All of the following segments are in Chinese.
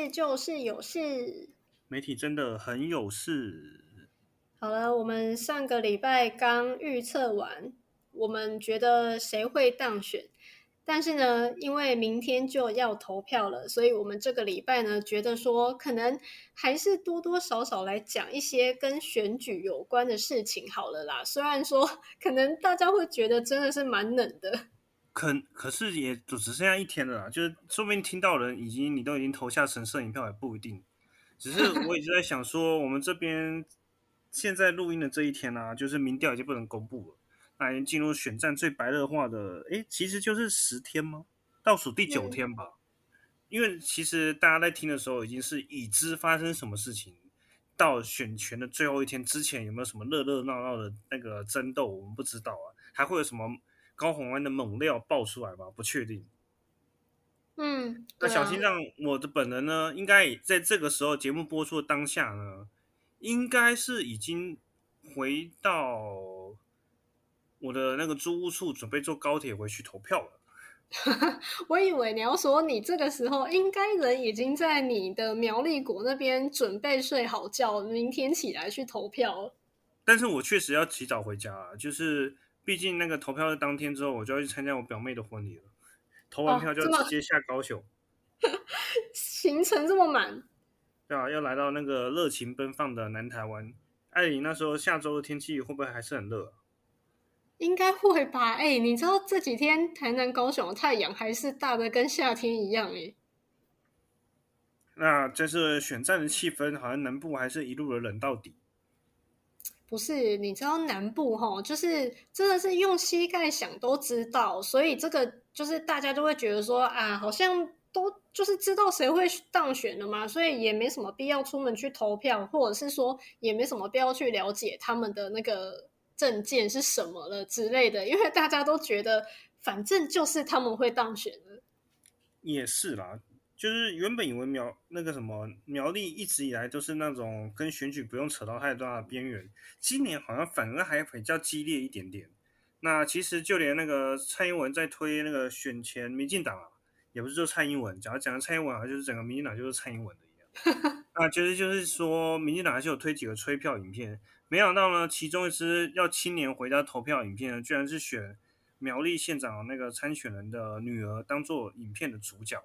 迎收听，没事就是有事。媒体真的很有事。好了，我们上个礼拜刚预测完，我们觉得谁会当选。但是呢，因为明天就要投票了，所以我们这个礼拜呢，觉得说可能还是多多少少来讲一些跟选举有关的事情好了啦。虽然说可能大家会觉得真的是蛮冷的。可可是也就只剩下一天了啦，就是说不定听到人已经你都已经投下神圣影票也不一定。只是我一直在想说，我们这边现在录音的这一天呢，就是民调已经不能公布了，那已经进入选战最白热化的，诶，其实就是十天吗？倒数第九天吧。因为其实大家在听的时候，已经是已知发生什么事情，到选权的最后一天之前有没有什么热热闹闹的那个争斗，我们不知道啊，还会有什么？高红安的猛料爆出来吧？不确定。嗯，那小心让，我的本人呢，应该在这个时候节目播出的当下呢，应该是已经回到我的那个租屋处，准备坐高铁回去投票了。我以为你要说你这个时候应该人已经在你的苗栗国那边准备睡好觉，明天起来去投票。但是我确实要提早回家，就是。毕竟那个投票的当天之后，我就要去参加我表妹的婚礼了。投完票就直接下高雄，行程这么满。对啊，要来到那个热情奔放的南台湾。艾琳，那时候下周的天气会不会还是很热？应该会吧。哎，你知道这几天台南、高雄的太阳还是大的跟夏天一样哎。那这是选战的气氛，好像南部还是一路的冷到底。不是，你知道南部哈，就是真的是用膝盖想都知道，所以这个就是大家都会觉得说啊，好像都就是知道谁会当选了嘛，所以也没什么必要出门去投票，或者是说也没什么必要去了解他们的那个证件是什么了之类的，因为大家都觉得反正就是他们会当选的。也是啦。就是原本以为苗那个什么苗栗一直以来都是那种跟选举不用扯到太大的边缘，今年好像反而还比较激烈一点点。那其实就连那个蔡英文在推那个选前民进党啊，也不是就蔡英文，假如讲的蔡英文，好像就是整个民进党就是蔡英文的一样。那其实就是说，民进党还是有推几个吹票影片，没想到呢，其中一支要青年回家投票影片呢，居然是选苗栗县长那个参选人的女儿当做影片的主角。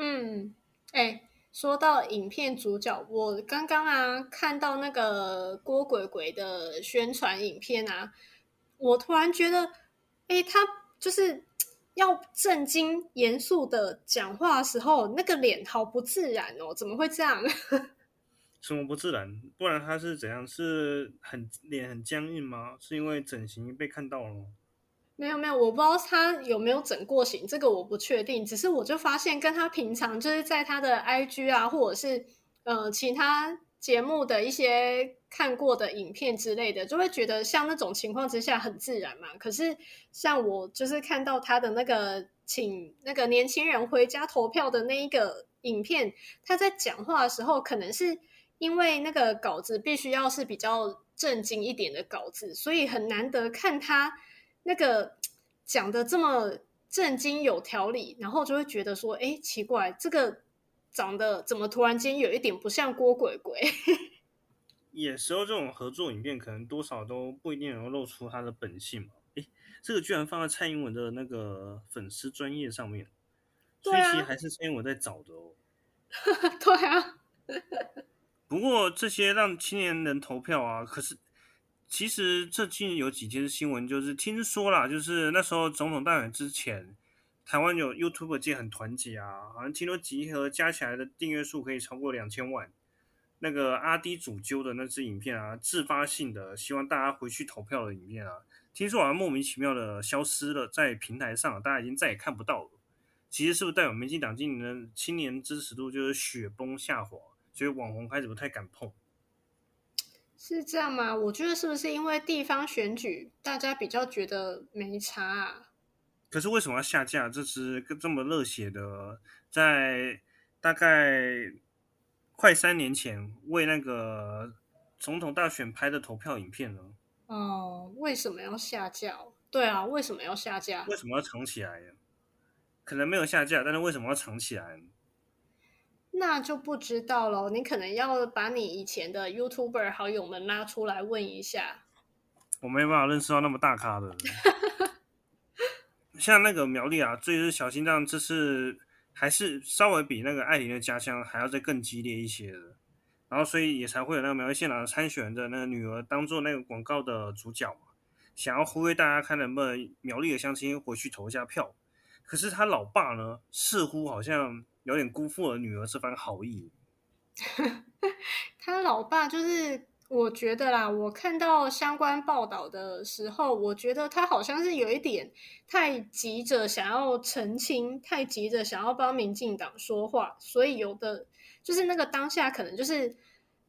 嗯，哎，说到影片主角，我刚刚啊看到那个郭鬼鬼的宣传影片啊，我突然觉得，哎，他就是要正经严肃的讲话时候，那个脸好不自然哦，怎么会这样？什么不自然？不然他是怎样？是很脸很僵硬吗？是因为整形被看到了吗？没有没有，我不知道他有没有整过型，这个我不确定。只是我就发现，跟他平常就是在他的 IG 啊，或者是呃其他节目的一些看过的影片之类的，就会觉得像那种情况之下很自然嘛。可是像我就是看到他的那个请那个年轻人回家投票的那一个影片，他在讲话的时候，可能是因为那个稿子必须要是比较正经一点的稿子，所以很难得看他。那个讲的这么正经有条理，然后就会觉得说，哎，奇怪，这个长得怎么突然间有一点不像郭鬼鬼？有时候这种合作影片可能多少都不一定能够露出他的本性嘛。哎，这个居然放在蔡英文的那个粉丝专业上面，所以其实还是蔡英文在找的哦。对啊。不过这些让青年人投票啊，可是。其实这近有几天新闻，就是听说啦，就是那时候总统大选之前，台湾有 YouTube 界很团结啊，好像听说集合加起来的订阅数可以超过两千万。那个阿迪主揪的那支影片啊，自发性的希望大家回去投票的影片啊，听说好像莫名其妙的消失了，在平台上大家已经再也看不到了。其实是不是代表民进党今年的青年支持度就是雪崩下滑，所以网红开始不太敢碰？是这样吗？我觉得是不是因为地方选举，大家比较觉得没差？可是为什么要下架这支这么热血的，在大概快三年前为那个总统大选拍的投票影片呢？哦，为什么要下架？对啊，为什么要下架？为什么要藏起来？可能没有下架，但是为什么要藏起来？那就不知道喽。你可能要把你以前的 YouTuber 好友们拉出来问一下。我没办法认识到那么大咖的。像那个苗栗啊，这支小心脏，这次还是稍微比那个艾琳的家乡还要再更激烈一些的。然后，所以也才会有那个苗栗县长参选的那个女儿当做那个广告的主角，想要呼吁大家看能不能苗栗的乡亲回去投一下票。可是他老爸呢，似乎好像有点辜负了女儿这番好意。他老爸就是。我觉得啦，我看到相关报道的时候，我觉得他好像是有一点太急着想要澄清，太急着想要帮民进党说话，所以有的就是那个当下可能就是，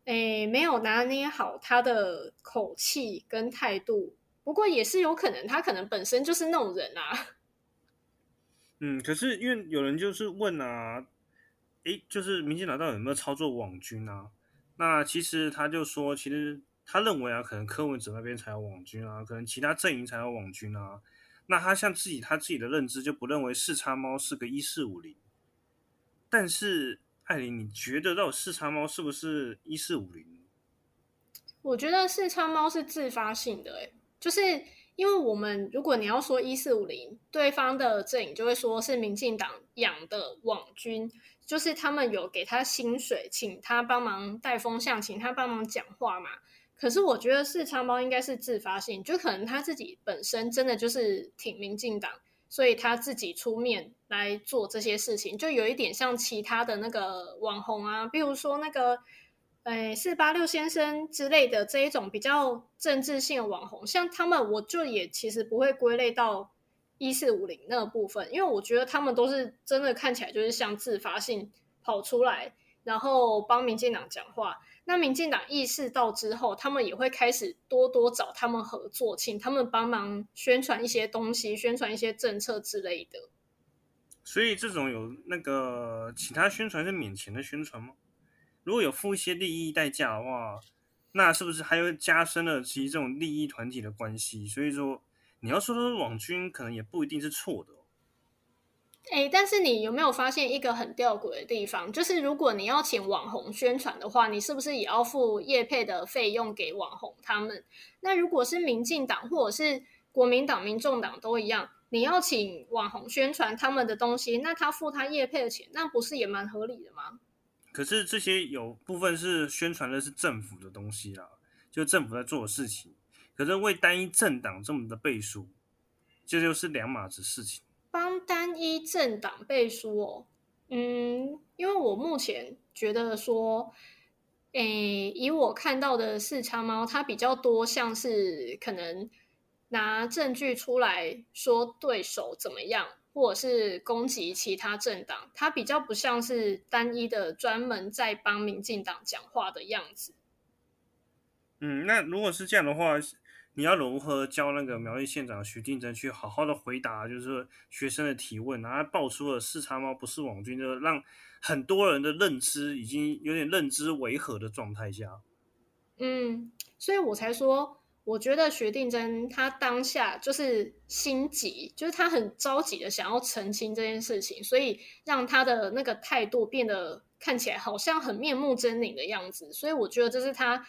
诶，没有拿捏好他的口气跟态度。不过也是有可能，他可能本身就是那种人啊。嗯，可是因为有人就是问啊，诶，就是民进党到底有没有操作网军啊？那其实他就说，其实他认为啊，可能柯文哲那边才有网军啊，可能其他阵营才有网军啊。那他像自己他自己的认知就不认为四叉猫是个一四五零。但是艾琳，你觉得到四叉猫是不是一四五零？我觉得四叉猫是自发性的，哎，就是因为我们如果你要说一四五零，对方的阵营就会说是民进党养的网军。就是他们有给他薪水，请他帮忙带风向，请他帮忙讲话嘛。可是我觉得四仓猫应该是自发性，就可能他自己本身真的就是挺民进党，所以他自己出面来做这些事情，就有一点像其他的那个网红啊，比如说那个诶四八六先生之类的这一种比较政治性的网红，像他们，我就也其实不会归类到。一四五零那个部分，因为我觉得他们都是真的看起来就是像自发性跑出来，然后帮民进党讲话。那民进党意识到之后，他们也会开始多多找他们合作，请他们帮忙宣传一些东西，宣传一些政策之类的。所以这种有那个其他宣传是免钱的宣传吗？如果有付一些利益代价的话，那是不是还会加深了其实这种利益团体的关系？所以说。你要说的网军，可能也不一定是错的。哎，但是你有没有发现一个很吊诡的地方？就是如果你要请网红宣传的话，你是不是也要付业配的费用给网红他们？那如果是民进党或者是国民党、民众党都一样，你要请网红宣传他们的东西，那他付他业配的钱，那不是也蛮合理的吗？可是这些有部分是宣传的是政府的东西啦，就政府在做的事情。可是为单一政党这么的背书，这就是两码子事情。帮单一政党背书哦，嗯，因为我目前觉得说，诶，以我看到的四叉猫，它比较多像是可能拿证据出来说对手怎么样，或者是攻击其他政党，它比较不像是单一的专门在帮民进党讲话的样子。嗯，那如果是这样的话。你要如何教那个苗栗县长徐定珍去好好的回答，就是学生的提问，然后爆出了四叉猫不是网军，就让很多人的认知已经有点认知违和的状态下。嗯，所以我才说，我觉得徐定真他当下就是心急，就是他很着急的想要澄清这件事情，所以让他的那个态度变得看起来好像很面目狰狞的样子。所以我觉得这是他。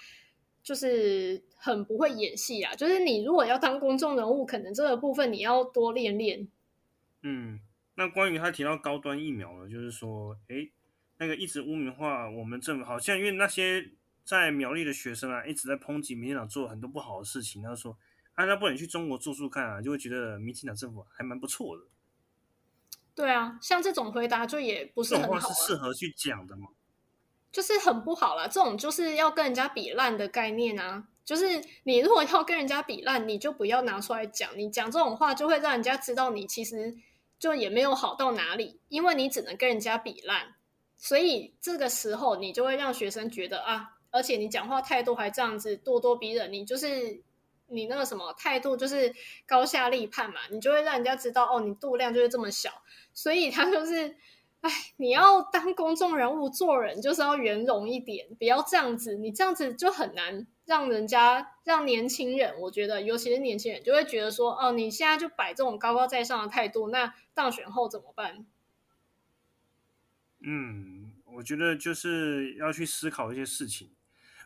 就是很不会演戏啊！就是你如果要当公众人物，可能这个部分你要多练练。嗯，那关于他提到高端疫苗了，就是说，哎，那个一直污名化我们政府，好像因为那些在苗栗的学生啊，一直在抨击民进党做很多不好的事情，他说，啊，那不能去中国住住看啊，就会觉得民进党政府还蛮不错的。对啊，像这种回答就也不是很好。是适合去讲的吗？就是很不好啦，这种就是要跟人家比烂的概念啊。就是你如果要跟人家比烂，你就不要拿出来讲。你讲这种话，就会让人家知道你其实就也没有好到哪里，因为你只能跟人家比烂。所以这个时候，你就会让学生觉得啊，而且你讲话态度还这样子咄咄逼人，你就是你那个什么态度就是高下立判嘛，你就会让人家知道哦，你度量就是这么小。所以他就是。哎，你要当公众人物做人，就是要圆融一点，不要这样子。你这样子就很难让人家让年轻人，我觉得尤其是年轻人就会觉得说，哦，你现在就摆这种高高在上的态度，那当选后怎么办？嗯，我觉得就是要去思考一些事情。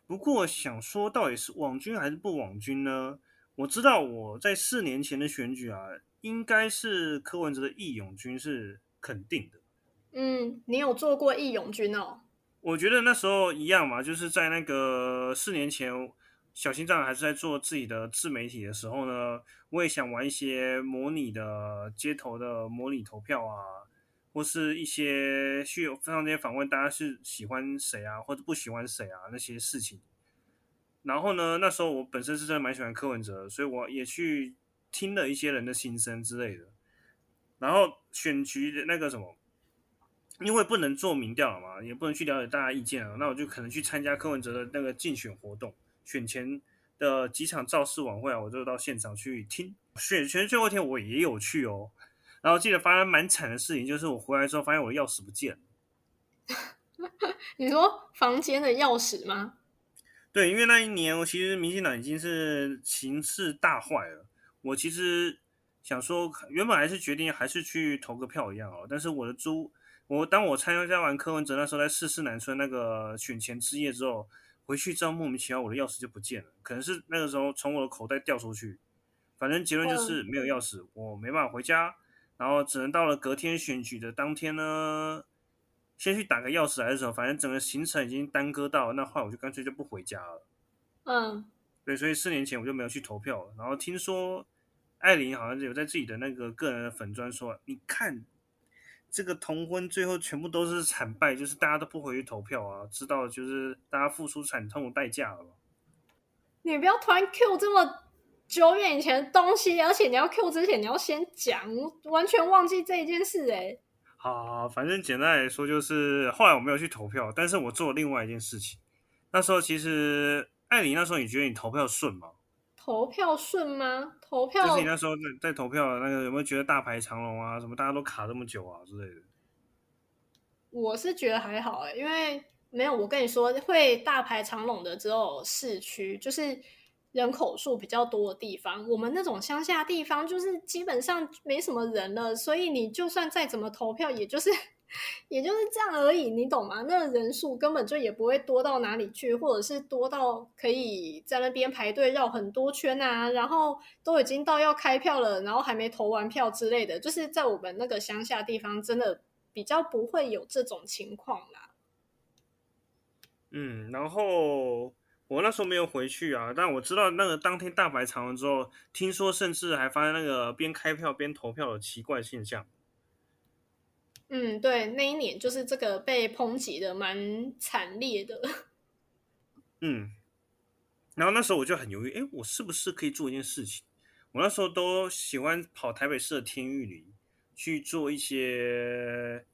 不过想说，到底是网军还是不网军呢？我知道我在四年前的选举啊，应该是柯文哲的义勇军是肯定的。嗯，你有做过义勇军哦？我觉得那时候一样嘛，就是在那个四年前，小心脏还是在做自己的自媒体的时候呢，我也想玩一些模拟的街头的模拟投票啊，或是一些去上街访问大家是喜欢谁啊，或者不喜欢谁啊那些事情。然后呢，那时候我本身是真的蛮喜欢柯文哲，所以我也去听了一些人的心声之类的。然后选举的那个什么。因为不能做民调了嘛，也不能去了解大家意见了，那我就可能去参加柯文哲的那个竞选活动，选前的几场造势晚会啊，我就到现场去听。选前最后一天我也有去哦，然后记得发生蛮惨的事情，就是我回来之后发现我的钥匙不见了。你说房间的钥匙吗？对，因为那一年我其实民进党已经是形势大坏了，我其实想说原本还是决定还是去投个票一样哦，但是我的租。我当我参加完柯文哲那时候在四四南村那个选前之夜之后，回去之后莫名其妙我的钥匙就不见了，可能是那个时候从我的口袋掉出去，反正结论就是没有钥匙，我没办法回家，然后只能到了隔天选举的当天呢，先去打个钥匙还是什么，反正整个行程已经耽搁到，那后来我就干脆就不回家了。嗯，对，所以四年前我就没有去投票了。然后听说艾琳好像有在自己的那个个人的粉砖说，你看。这个同婚最后全部都是惨败，就是大家都不回去投票啊，知道就是大家付出惨痛的代价了。你不要突然 Q 这么久远以前的东西，而且你要 Q 之前你要先讲，完全忘记这一件事哎。好，反正简单来说就是，后来我没有去投票，但是我做了另外一件事情。那时候其实艾琳，那时候你觉得你投票顺吗？投票顺吗？投票就是你那时候在在投票那个有没有觉得大排长龙啊？什么大家都卡这么久啊之类的？我是觉得还好哎，因为没有我跟你说会大排长龙的只有市区，就是人口数比较多的地方。我们那种乡下地方就是基本上没什么人了，所以你就算再怎么投票，也就是。也就是这样而已，你懂吗？那人数根本就也不会多到哪里去，或者是多到可以在那边排队绕很多圈啊，然后都已经到要开票了，然后还没投完票之类的。就是在我们那个乡下地方，真的比较不会有这种情况啦。嗯，然后我那时候没有回去啊，但我知道那个当天大排长龙之后，听说甚至还发现那个边开票边投票的奇怪现象。嗯，对，那一年就是这个被抨击的蛮惨烈的。嗯，然后那时候我就很犹豫，哎，我是不是可以做一件事情？我那时候都喜欢跑台北市的天域里去做一些，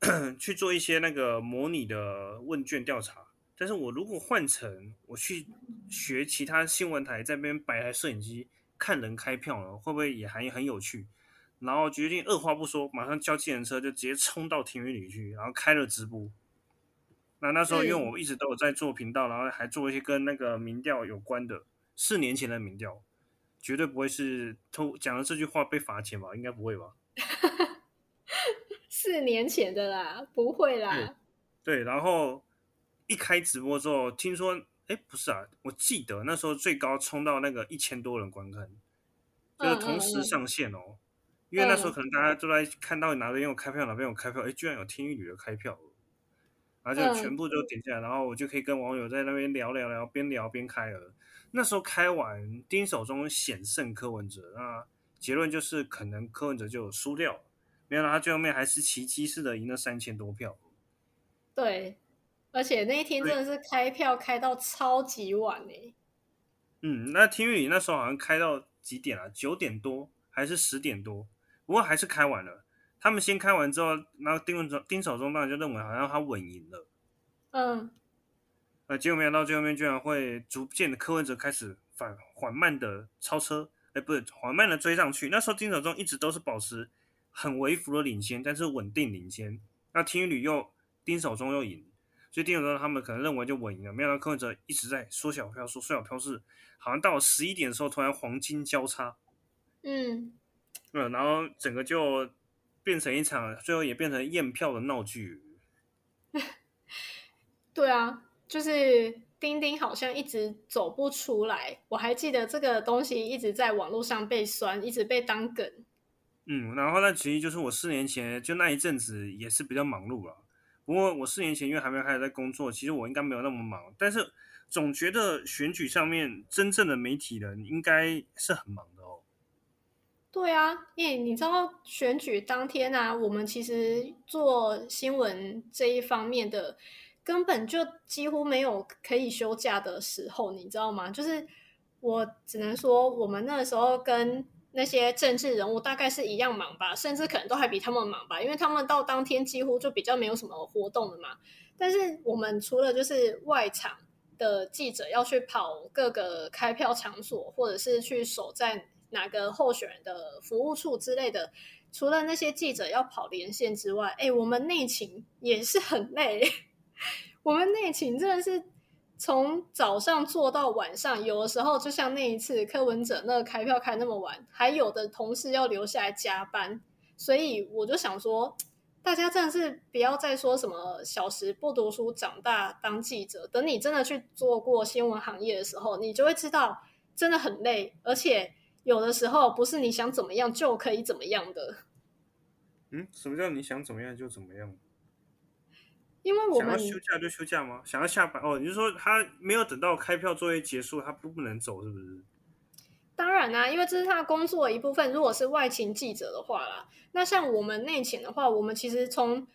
去做一些那个模拟的问卷调查。但是我如果换成我去学其他新闻台，在那边摆台摄影机看人开票呢，会不会也还很有趣？然后决定二话不说，马上叫计程车就直接冲到庭园里去，然后开了直播。那那时候因为我一直都有在做频道，然后还做一些跟那个民调有关的，四年前的民调，绝对不会是偷讲了这句话被罚钱吧？应该不会吧？四年前的啦，不会啦。对，然后一开直播之后，听说，哎，不是啊，我记得那时候最高冲到那个一千多人观看，就是同时上线哦。因为那时候可能大家都在看到哪边有开票，哪边有开票，哎，居然有听一女的开票，然后就全部都点下来，然后我就可以跟网友在那边聊聊聊，边聊边开了。那时候开完，丁守中险胜柯文哲，那结论就是可能柯文哲就输掉了，没有，他最后面还是奇迹式的赢了三千多票。对，而且那一天真的是开票开到超级晚呢。嗯，那听雨那时候好像开到几点啊？九点多还是十点多？不过还是开完了，他们先开完之后，然后丁文忠、丁守中当然就认为好像他稳赢了，嗯，呃，结果没想到最后面居然会逐渐的柯文哲开始反缓慢的超车，哎，不是缓慢的追上去。那时候丁守中一直都是保持很微幅的领先，但是稳定领先。那听雨又丁守中又赢，所以丁守中他们可能认为就稳赢了。没想到柯文哲一直在缩小票数，缩小票数，好像到了十一点的时候，突然黄金交叉，嗯。嗯，然后整个就变成一场，最后也变成验票的闹剧。对啊，就是钉钉好像一直走不出来。我还记得这个东西一直在网络上被酸，一直被当梗。嗯，然后那其实就是我四年前就那一阵子也是比较忙碌了。不过我四年前因为还没有开始在工作，其实我应该没有那么忙。但是总觉得选举上面真正的媒体人应该是很忙的哦。对啊，因为你知道选举当天啊，我们其实做新闻这一方面的。根本就几乎没有可以休假的时候，你知道吗？就是我只能说，我们那时候跟那些政治人物大概是一样忙吧，甚至可能都还比他们忙吧，因为他们到当天几乎就比较没有什么活动了嘛。但是我们除了就是外场的记者要去跑各个开票场所，或者是去守在哪个候选人的服务处之类的，除了那些记者要跑连线之外，哎，我们内勤也是很累。我们内勤真的是从早上做到晚上，有的时候就像那一次柯文哲那个开票开那么晚，还有的同事要留下来加班，所以我就想说，大家真的是不要再说什么小时不读书，长大当记者。等你真的去做过新闻行业的时候，你就会知道真的很累，而且有的时候不是你想怎么样就可以怎么样的。嗯，什么叫你想怎么样就怎么样？因为我们想要休假就休假吗？想要下班哦？你是说他没有等到开票作业结束，他不不能走，是不是？当然啦，因为这是他工作的一部分。如果是外勤记者的话啦，那像我们内勤的话，我们其实从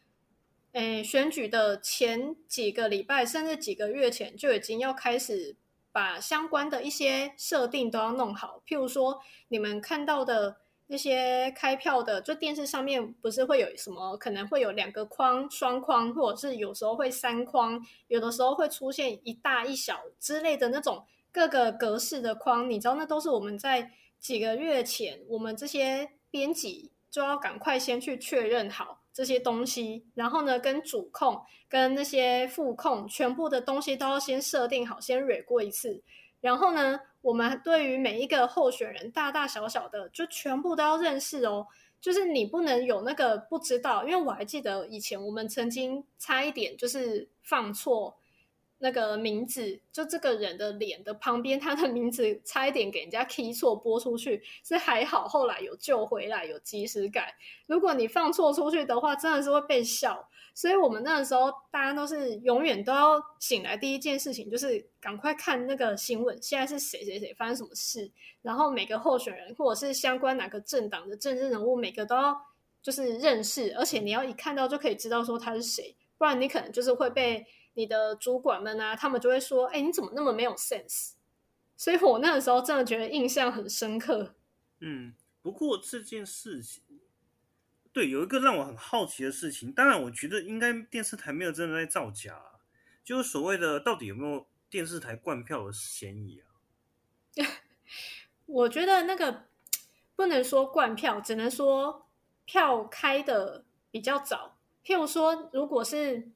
诶选举的前几个礼拜，甚至几个月前就已经要开始把相关的一些设定都要弄好。譬如说，你们看到的。那些开票的，就电视上面不是会有什么？可能会有两个框、双框，或者是有时候会三框，有的时候会出现一大一小之类的那种各个格式的框。你知道，那都是我们在几个月前，我们这些编辑就要赶快先去确认好这些东西，然后呢，跟主控、跟那些副控，全部的东西都要先设定好，先蕊过一次，然后呢。我们对于每一个候选人，大大小小的，就全部都要认识哦。就是你不能有那个不知道，因为我还记得以前我们曾经差一点就是放错那个名字，就这个人的脸的旁边，他的名字差一点给人家 key 错播出去，是还好后来有救回来，有及时改。如果你放错出去的话，真的是会被笑。所以我们那个时候，大家都是永远都要醒来，第一件事情就是赶快看那个新闻，现在是谁谁谁发生什么事，然后每个候选人或者是相关哪个政党的政治人物，每个都要就是认识，而且你要一看到就可以知道说他是谁，不然你可能就是会被你的主管们啊，他们就会说，哎，你怎么那么没有 sense？所以我那个时候真的觉得印象很深刻。嗯，不过这件事情。对，有一个让我很好奇的事情，当然，我觉得应该电视台没有真的在造假，就是所谓的到底有没有电视台灌票的嫌疑啊？我觉得那个不能说灌票，只能说票开的比较早。譬如说，如果是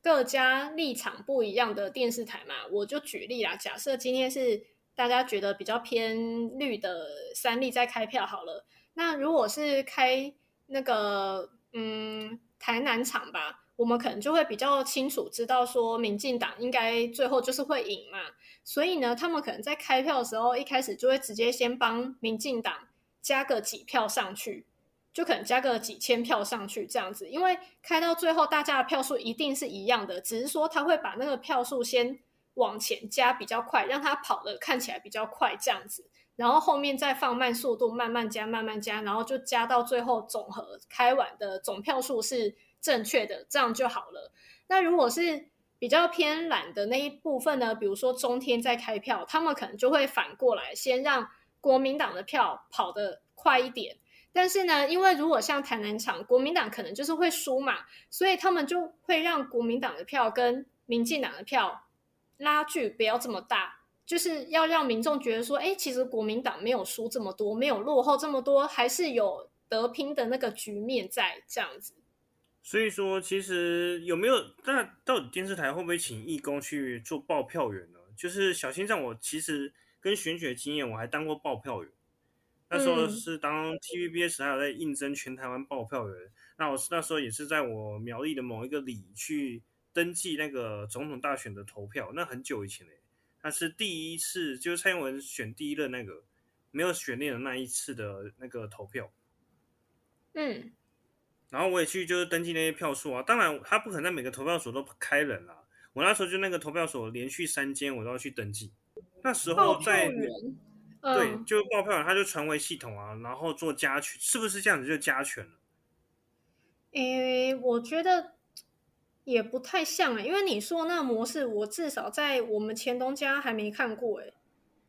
各家立场不一样的电视台嘛，我就举例啦。假设今天是大家觉得比较偏绿的三立在开票好了，那如果是开。那个嗯，台南场吧，我们可能就会比较清楚知道说，民进党应该最后就是会赢嘛。所以呢，他们可能在开票的时候，一开始就会直接先帮民进党加个几票上去，就可能加个几千票上去这样子。因为开到最后，大家的票数一定是一样的，只是说他会把那个票数先往前加比较快，让他跑的看起来比较快这样子。然后后面再放慢速度，慢慢加，慢慢加，然后就加到最后总和开完的总票数是正确的，这样就好了。那如果是比较偏懒的那一部分呢？比如说中天在开票，他们可能就会反过来，先让国民党的票跑得快一点。但是呢，因为如果像台南场，国民党可能就是会输嘛，所以他们就会让国民党的票跟民进党的票拉距不要这么大。就是要让民众觉得说，哎，其实国民党没有输这么多，没有落后这么多，还是有得拼的那个局面在这样子。所以说，其实有没有？那到底电视台会不会请义工去做报票员呢？就是小心脏，我其实跟选举经验，我还当过报票员。那时候是当 TVBS 还有在应征全台湾报票员。那我是那时候也是在我苗栗的某一个里去登记那个总统大选的投票，那很久以前嘞，那是第一次，就是蔡英文选第一任那个没有悬念的那一次的那个投票。嗯，然后我也去就是登记那些票数啊，当然他不可能在每个投票所都开人啊。我那时候就那个投票所连续三间我都要去登记。那时候在对，就报票员他就传回系统啊，然后做加权，是不是这样子就加权了？诶，我觉得也不太像诶，因为你说那个模式，我至少在我们前东家还没看过诶。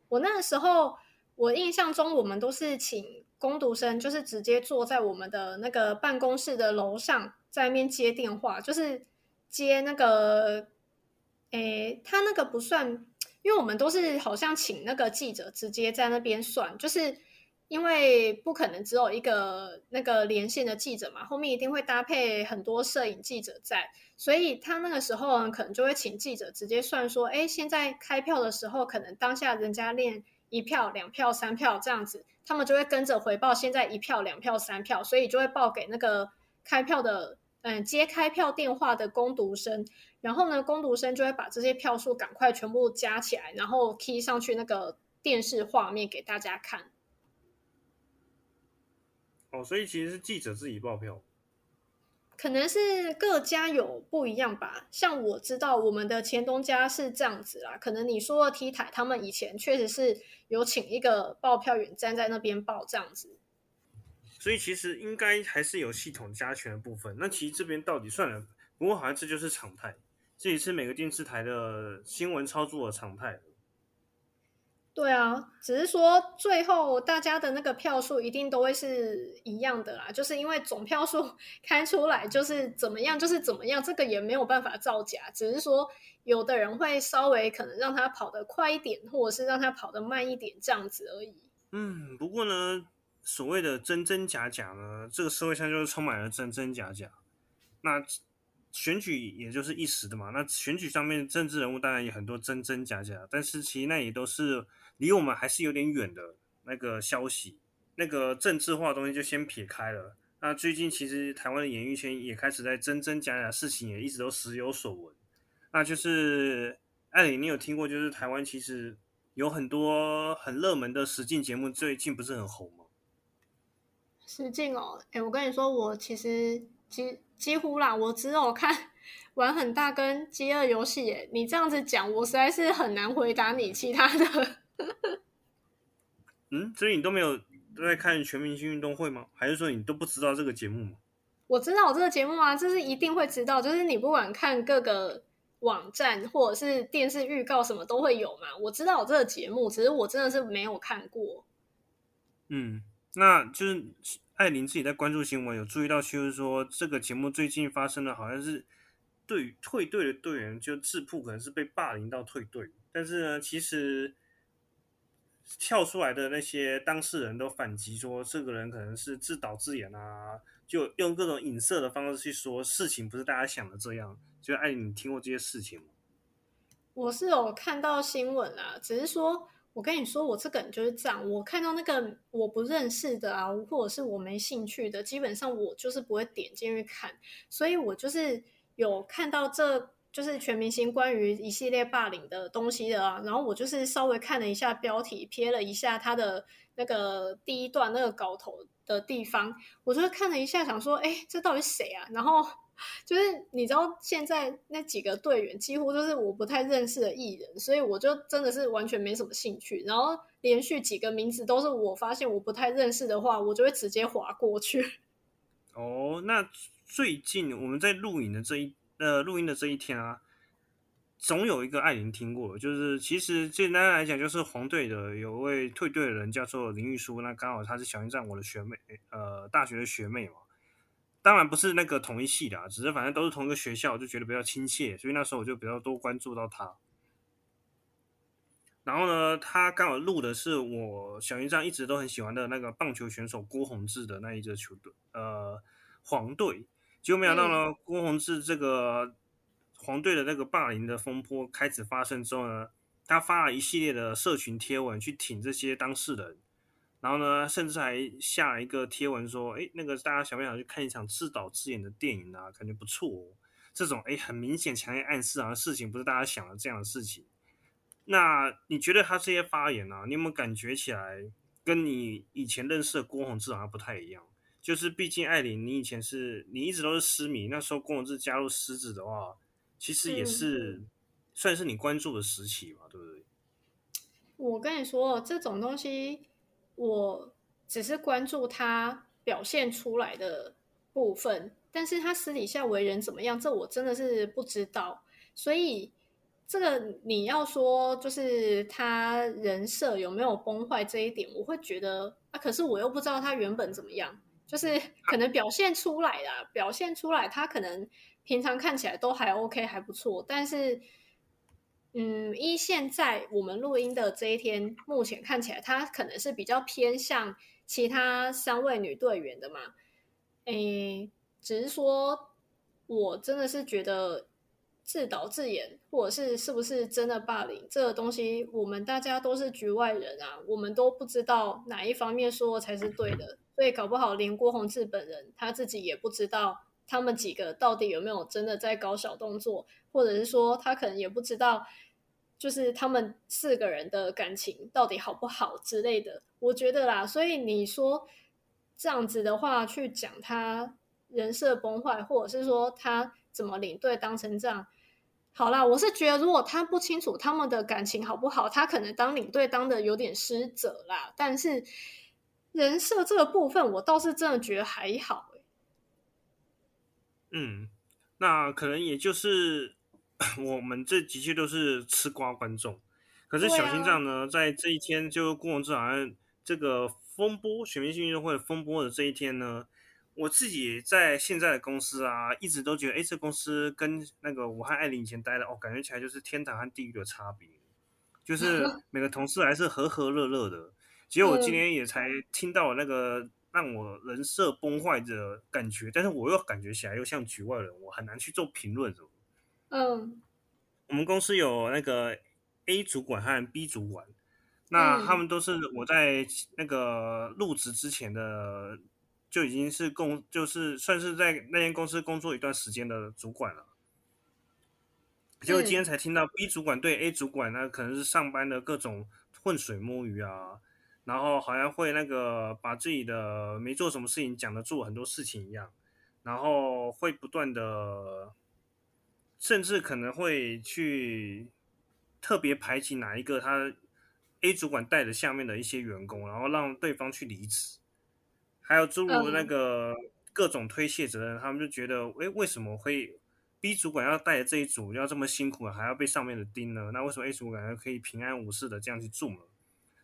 我那个时候，我印象中我们都是请工读生，就是直接坐在我们的那个办公室的楼上，在那边接电话，就是接那个，诶，他那个不算。因为我们都是好像请那个记者直接在那边算，就是因为不可能只有一个那个连线的记者嘛，后面一定会搭配很多摄影记者在，所以他那个时候呢可能就会请记者直接算说，哎，现在开票的时候，可能当下人家练一票、两票、三票这样子，他们就会跟着回报现在一票、两票、三票，所以就会报给那个开票的。嗯，接开票电话的攻读生，然后呢，攻读生就会把这些票数赶快全部加起来，然后 key 上去那个电视画面给大家看。哦，所以其实是记者自己报票，可能是各家有不一样吧。像我知道我们的前东家是这样子啦，可能你说的 T 台，他们以前确实是有请一个报票员站在那边报这样子。所以其实应该还是有系统加权的部分。那其实这边到底算了，不过好像这就是常态，这也是每个电视台的新闻操作的常态。对啊，只是说最后大家的那个票数一定都会是一样的啦，就是因为总票数 开出来就是怎么样就是怎么样，这个也没有办法造假，只是说有的人会稍微可能让他跑得快一点，或者是让他跑得慢一点这样子而已。嗯，不过呢。所谓的真真假假呢，这个社会上就是充满了真真假假。那选举也就是一时的嘛，那选举上面政治人物当然也很多真真假假，但是其实那也都是离我们还是有点远的那个消息。那个政治化的东西就先撇开了。那最近其实台湾的演艺圈也开始在真真假假事情也一直都时有所闻。那就是艾里，你有听过就是台湾其实有很多很热门的实境节目，最近不是很红吗？实境哦，哎，我跟你说，我其实其实几乎啦，我只有看 玩很大跟饥饿游戏。耶，你这样子讲，我实在是很难回答你其他的。嗯，所以你都没有都在看全明星运动会吗？还是说你都不知道这个节目吗？我知道我这个节目啊，这是一定会知道，就是你不管看各个网站或者是电视预告什么都会有嘛。我知道有这个节目，只是我真的是没有看过。嗯，那就是。艾琳自己在关注新闻，有注意到，就是说这个节目最近发生的好像是对退队的队员就自曝可能是被霸凌到退队，但是呢，其实跳出来的那些当事人都反击说，这个人可能是自导自演啊，就用各种影射的方式去说事情不是大家想的这样。就艾琳，你听过这些事情吗？我是有看到新闻啊，只是说。我跟你说，我这个人就是这样。我看到那个我不认识的啊，或者是我没兴趣的，基本上我就是不会点进去看。所以我就是有看到这就是全明星关于一系列霸凌的东西的啊。然后我就是稍微看了一下标题，瞥了一下他的那个第一段那个稿头的地方，我就看了一下，想说，哎，这到底谁啊？然后。就是你知道现在那几个队员几乎都是我不太认识的艺人，所以我就真的是完全没什么兴趣。然后连续几个名字都是我发现我不太认识的话，我就会直接划过去。哦，那最近我们在录影的这一呃录音的这一天啊，总有一个艾琳听过，就是其实简单来讲，就是黄队的有位退队的人叫做林玉书，那刚好她是小英站我的学妹，呃，大学的学妹嘛。当然不是那个同一系的，啊只是反正都是同一个学校，就觉得比较亲切，所以那时候我就比较多关注到他。然后呢，他刚好录的是我小云章一直都很喜欢的那个棒球选手郭宏志的那一支球队，呃，黄队。结果没想到呢，郭宏志这个黄队的那个霸凌的风波开始发生之后呢，他发了一系列的社群贴文去挺这些当事人。然后呢，甚至还下了一个贴文说：“哎，那个大家想不想去看一场自导自演的电影啊？感觉不错哦。”这种哎很明显强烈暗示啊事情不是大家想的这样的事情。那你觉得他这些发言啊，你有没有感觉起来跟你以前认识的郭宏志好像不太一样？就是毕竟艾琳，你以前是你一直都是狮迷，那时候郭宏志加入狮子的话，其实也是算是你关注的时期嘛，对不对？我跟你说，这种东西我只是关注他表现出来的部分，但是他私底下为人怎么样，这我真的是不知道，所以。这个你要说，就是他人设有没有崩坏这一点，我会觉得啊，可是我又不知道他原本怎么样，就是 可能表现出来的，表现出来他可能平常看起来都还 OK 还不错，但是，嗯，依现在我们录音的这一天，目前看起来他可能是比较偏向其他三位女队员的嘛，诶，只是说我真的是觉得。自导自演，或者是是不是真的霸凌这个东西，我们大家都是局外人啊，我们都不知道哪一方面说才是对的，所以搞不好连郭宏志本人他自己也不知道他们几个到底有没有真的在搞小动作，或者是说他可能也不知道，就是他们四个人的感情到底好不好之类的。我觉得啦，所以你说这样子的话去讲他人设崩坏，或者是说他。怎么领队当成这样？好啦，我是觉得如果他不清楚他们的感情好不好，他可能当领队当的有点失责啦。但是人设这个部分，我倒是真的觉得还好。嗯，那可能也就是我们这的确都是吃瓜观众。可是小心脏呢，在这一天就过完这好像这个风波选民性运动会风波的这一天呢。我自己在现在的公司啊，一直都觉得，哎，这公司跟那个武汉艾琳以前待的，哦，感觉起来就是天堂和地狱的差别，就是 每个同事还是和和乐乐的。结果我今天也才听到那个让我人设崩坏的感觉，但是我又感觉起来又像局外人，我很难去做评论。嗯，我们公司有那个 A 主管和 B 主管，那他们都是我在那个入职之前的。就已经是工，就是算是在那间公司工作一段时间的主管了。结果今天才听到 B 主管对 A 主管那，可能是上班的各种浑水摸鱼啊，然后好像会那个把自己的没做什么事情讲的做很多事情一样，然后会不断的，甚至可能会去特别排挤哪一个他 A 主管带着下面的一些员工，然后让对方去离职。还有诸如那个各种推卸责任，他们就觉得，哎，为什么会 B 主管要带着这一组要这么辛苦，还要被上面的盯呢？那为什么 A 主管可以平安无事的这样去做呢？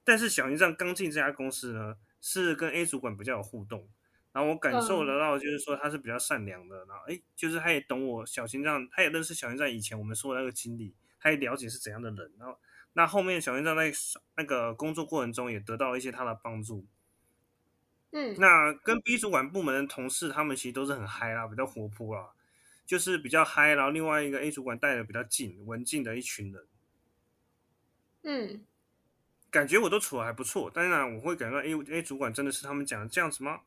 但是小云这样刚进这家公司呢，是跟 A 主管比较有互动，然后我感受得到，就是说他是比较善良的，然后哎，就是他也懂我小心脏，他也认识小心脏以前我们说的那个经理，他也了解是怎样的人，然后那后面小心脏在那个工作过程中也得到了一些他的帮助。嗯，那跟 B 主管部门的同事，他们其实都是很嗨啦，比较活泼啦，就是比较嗨。然后另外一个 A 主管带的比较静、文静的一群人，嗯，感觉我都处的还不错。当然，我会感到 A A 主管真的是他们讲的这样子吗？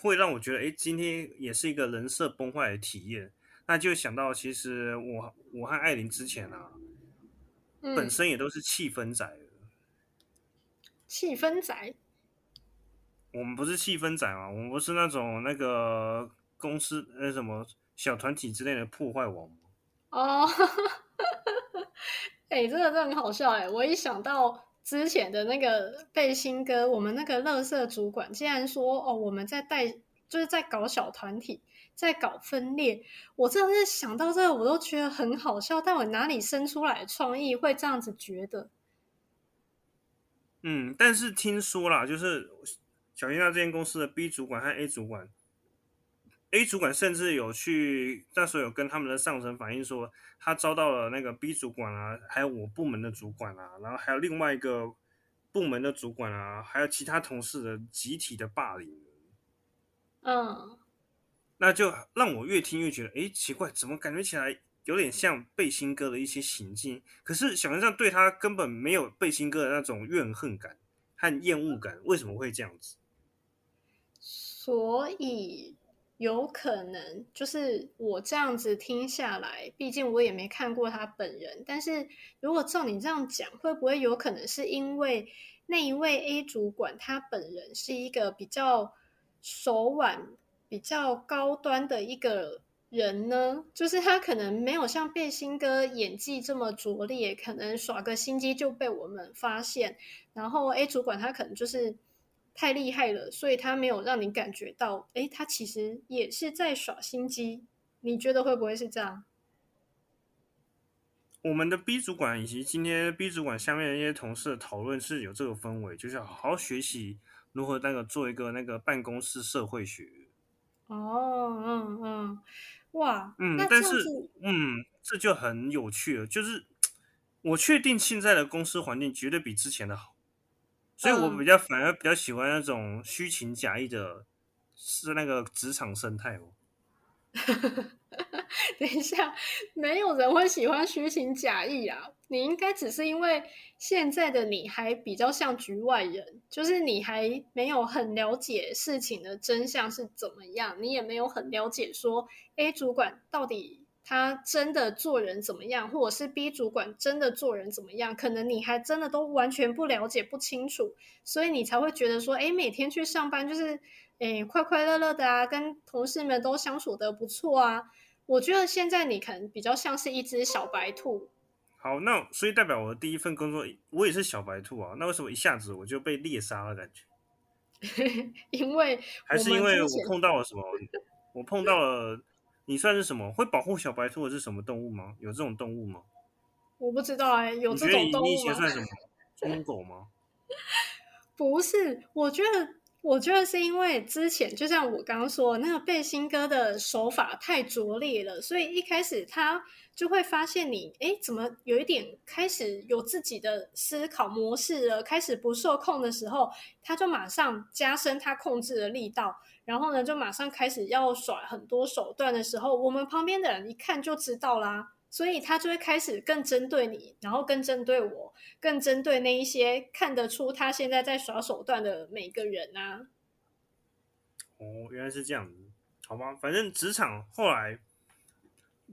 会让我觉得，哎，今天也是一个人设崩坏的体验。那就想到，其实我我和艾琳之前啊，本身也都是气氛仔，气氛仔。我们不是气氛仔嘛？我们不是那种那个公司那什么小团体之类的破坏王哦，哎，真的真的很好笑哎！我一想到之前的那个背心哥，我们那个乐色主管竟然说哦，我们在带就是在搞小团体，在搞分裂。我真的是想到这个，我都觉得很好笑。但我哪里生出来的创意会这样子觉得？嗯，但是听说啦，就是。小新那这间公司的 B 主管和 A 主管，A 主管甚至有去那时候有跟他们的上层反映说，他遭到了那个 B 主管啊，还有我部门的主管啊，然后还有另外一个部门的主管啊，还有其他同事的集体的霸凌。嗯，那就让我越听越觉得，哎，奇怪，怎么感觉起来有点像背心哥的一些行径？可是小这样对他根本没有背心哥的那种怨恨感和厌恶感，为什么会这样子？所以，有可能就是我这样子听下来，毕竟我也没看过他本人。但是如果照你这样讲，会不会有可能是因为那一位 A 主管他本人是一个比较手腕比较高端的一个人呢？就是他可能没有像背心哥演技这么拙劣，可能耍个心机就被我们发现。然后 A 主管他可能就是。太厉害了，所以他没有让你感觉到，哎，他其实也是在耍心机。你觉得会不会是这样？我们的 B 主管以及今天 B 主管下面的一些同事的讨论是有这个氛围，就是好好学习如何那个做一个那个办公室社会学。哦，嗯嗯，哇，嗯，但是，嗯，这就很有趣了，就是 我确定现在的公司环境绝对比之前的好。所以我比较反而比较喜欢那种虚情假意的，是那个职场生态哦。等一下，没有人会喜欢虚情假意啊！你应该只是因为现在的你还比较像局外人，就是你还没有很了解事情的真相是怎么样，你也没有很了解说 A 主管到底。他真的做人怎么样，或者是 B 主管真的做人怎么样？可能你还真的都完全不了解、不清楚，所以你才会觉得说，哎，每天去上班就是，哎，快快乐乐的啊，跟同事们都相处的不错啊。我觉得现在你可能比较像是一只小白兔。好，那所以代表我的第一份工作，我也是小白兔啊。那为什么一下子我就被猎杀了？感觉？因为还是因为我碰到了什么？我碰到了。你算是什么？会保护小白兔的是什么动物吗？有这种动物吗？我不知道哎，有这种动物吗？你以前算什么？忠狗吗？不是，我觉得，我觉得是因为之前就像我刚刚说，那个背心哥的手法太拙劣了，所以一开始他就会发现你，哎，怎么有一点开始有自己的思考模式了，开始不受控的时候，他就马上加深他控制的力道。然后呢，就马上开始要耍很多手段的时候，我们旁边的人一看就知道啦，所以他就会开始更针对你，然后更针对我，更针对那一些看得出他现在在耍手段的每个人啊。哦，原来是这样子，好吧，反正职场后来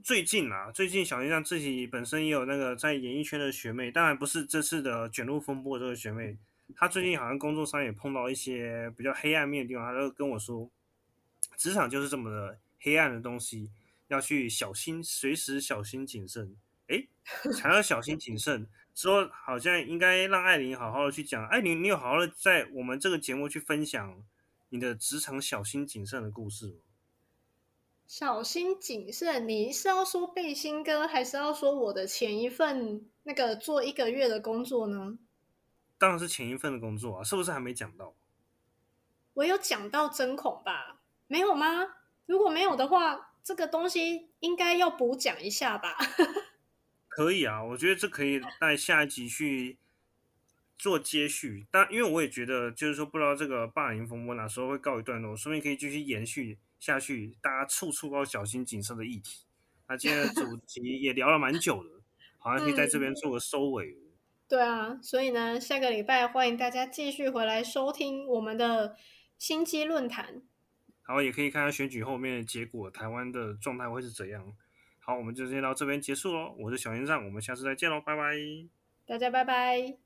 最近啊，最近小林让自己本身也有那个在演艺圈的学妹，当然不是这次的卷入风波这个学妹。她最近好像工作上也碰到一些比较黑暗面的地方，她就跟我说，职场就是这么的黑暗的东西，要去小心，随时小心谨慎。哎，还要小心谨慎，说好像应该让艾琳好好的去讲。艾琳，你有好好的在我们这个节目去分享你的职场小心谨慎的故事吗？小心谨慎，你是要说背心哥，还是要说我的前一份那个做一个月的工作呢？当然是前一份的工作啊，是不是还没讲到？我有讲到针孔吧？没有吗？如果没有的话，这个东西应该要补讲一下吧？可以啊，我觉得这可以 在下一集去做接续。但因为我也觉得，就是说，不知道这个霸凌风波哪时候会告一段落，说不定可以继续延续下去，大家处处要小心谨慎的议题。那今天的主 题也聊了蛮久了，好像可以在这边做个收尾。对啊，所以呢，下个礼拜欢迎大家继续回来收听我们的心机论坛。然后，也可以看看选举后面的结果，台湾的状态会是怎样。好，我们就先到这边结束喽。我是小先生，我们下次再见喽，拜拜。大家拜拜。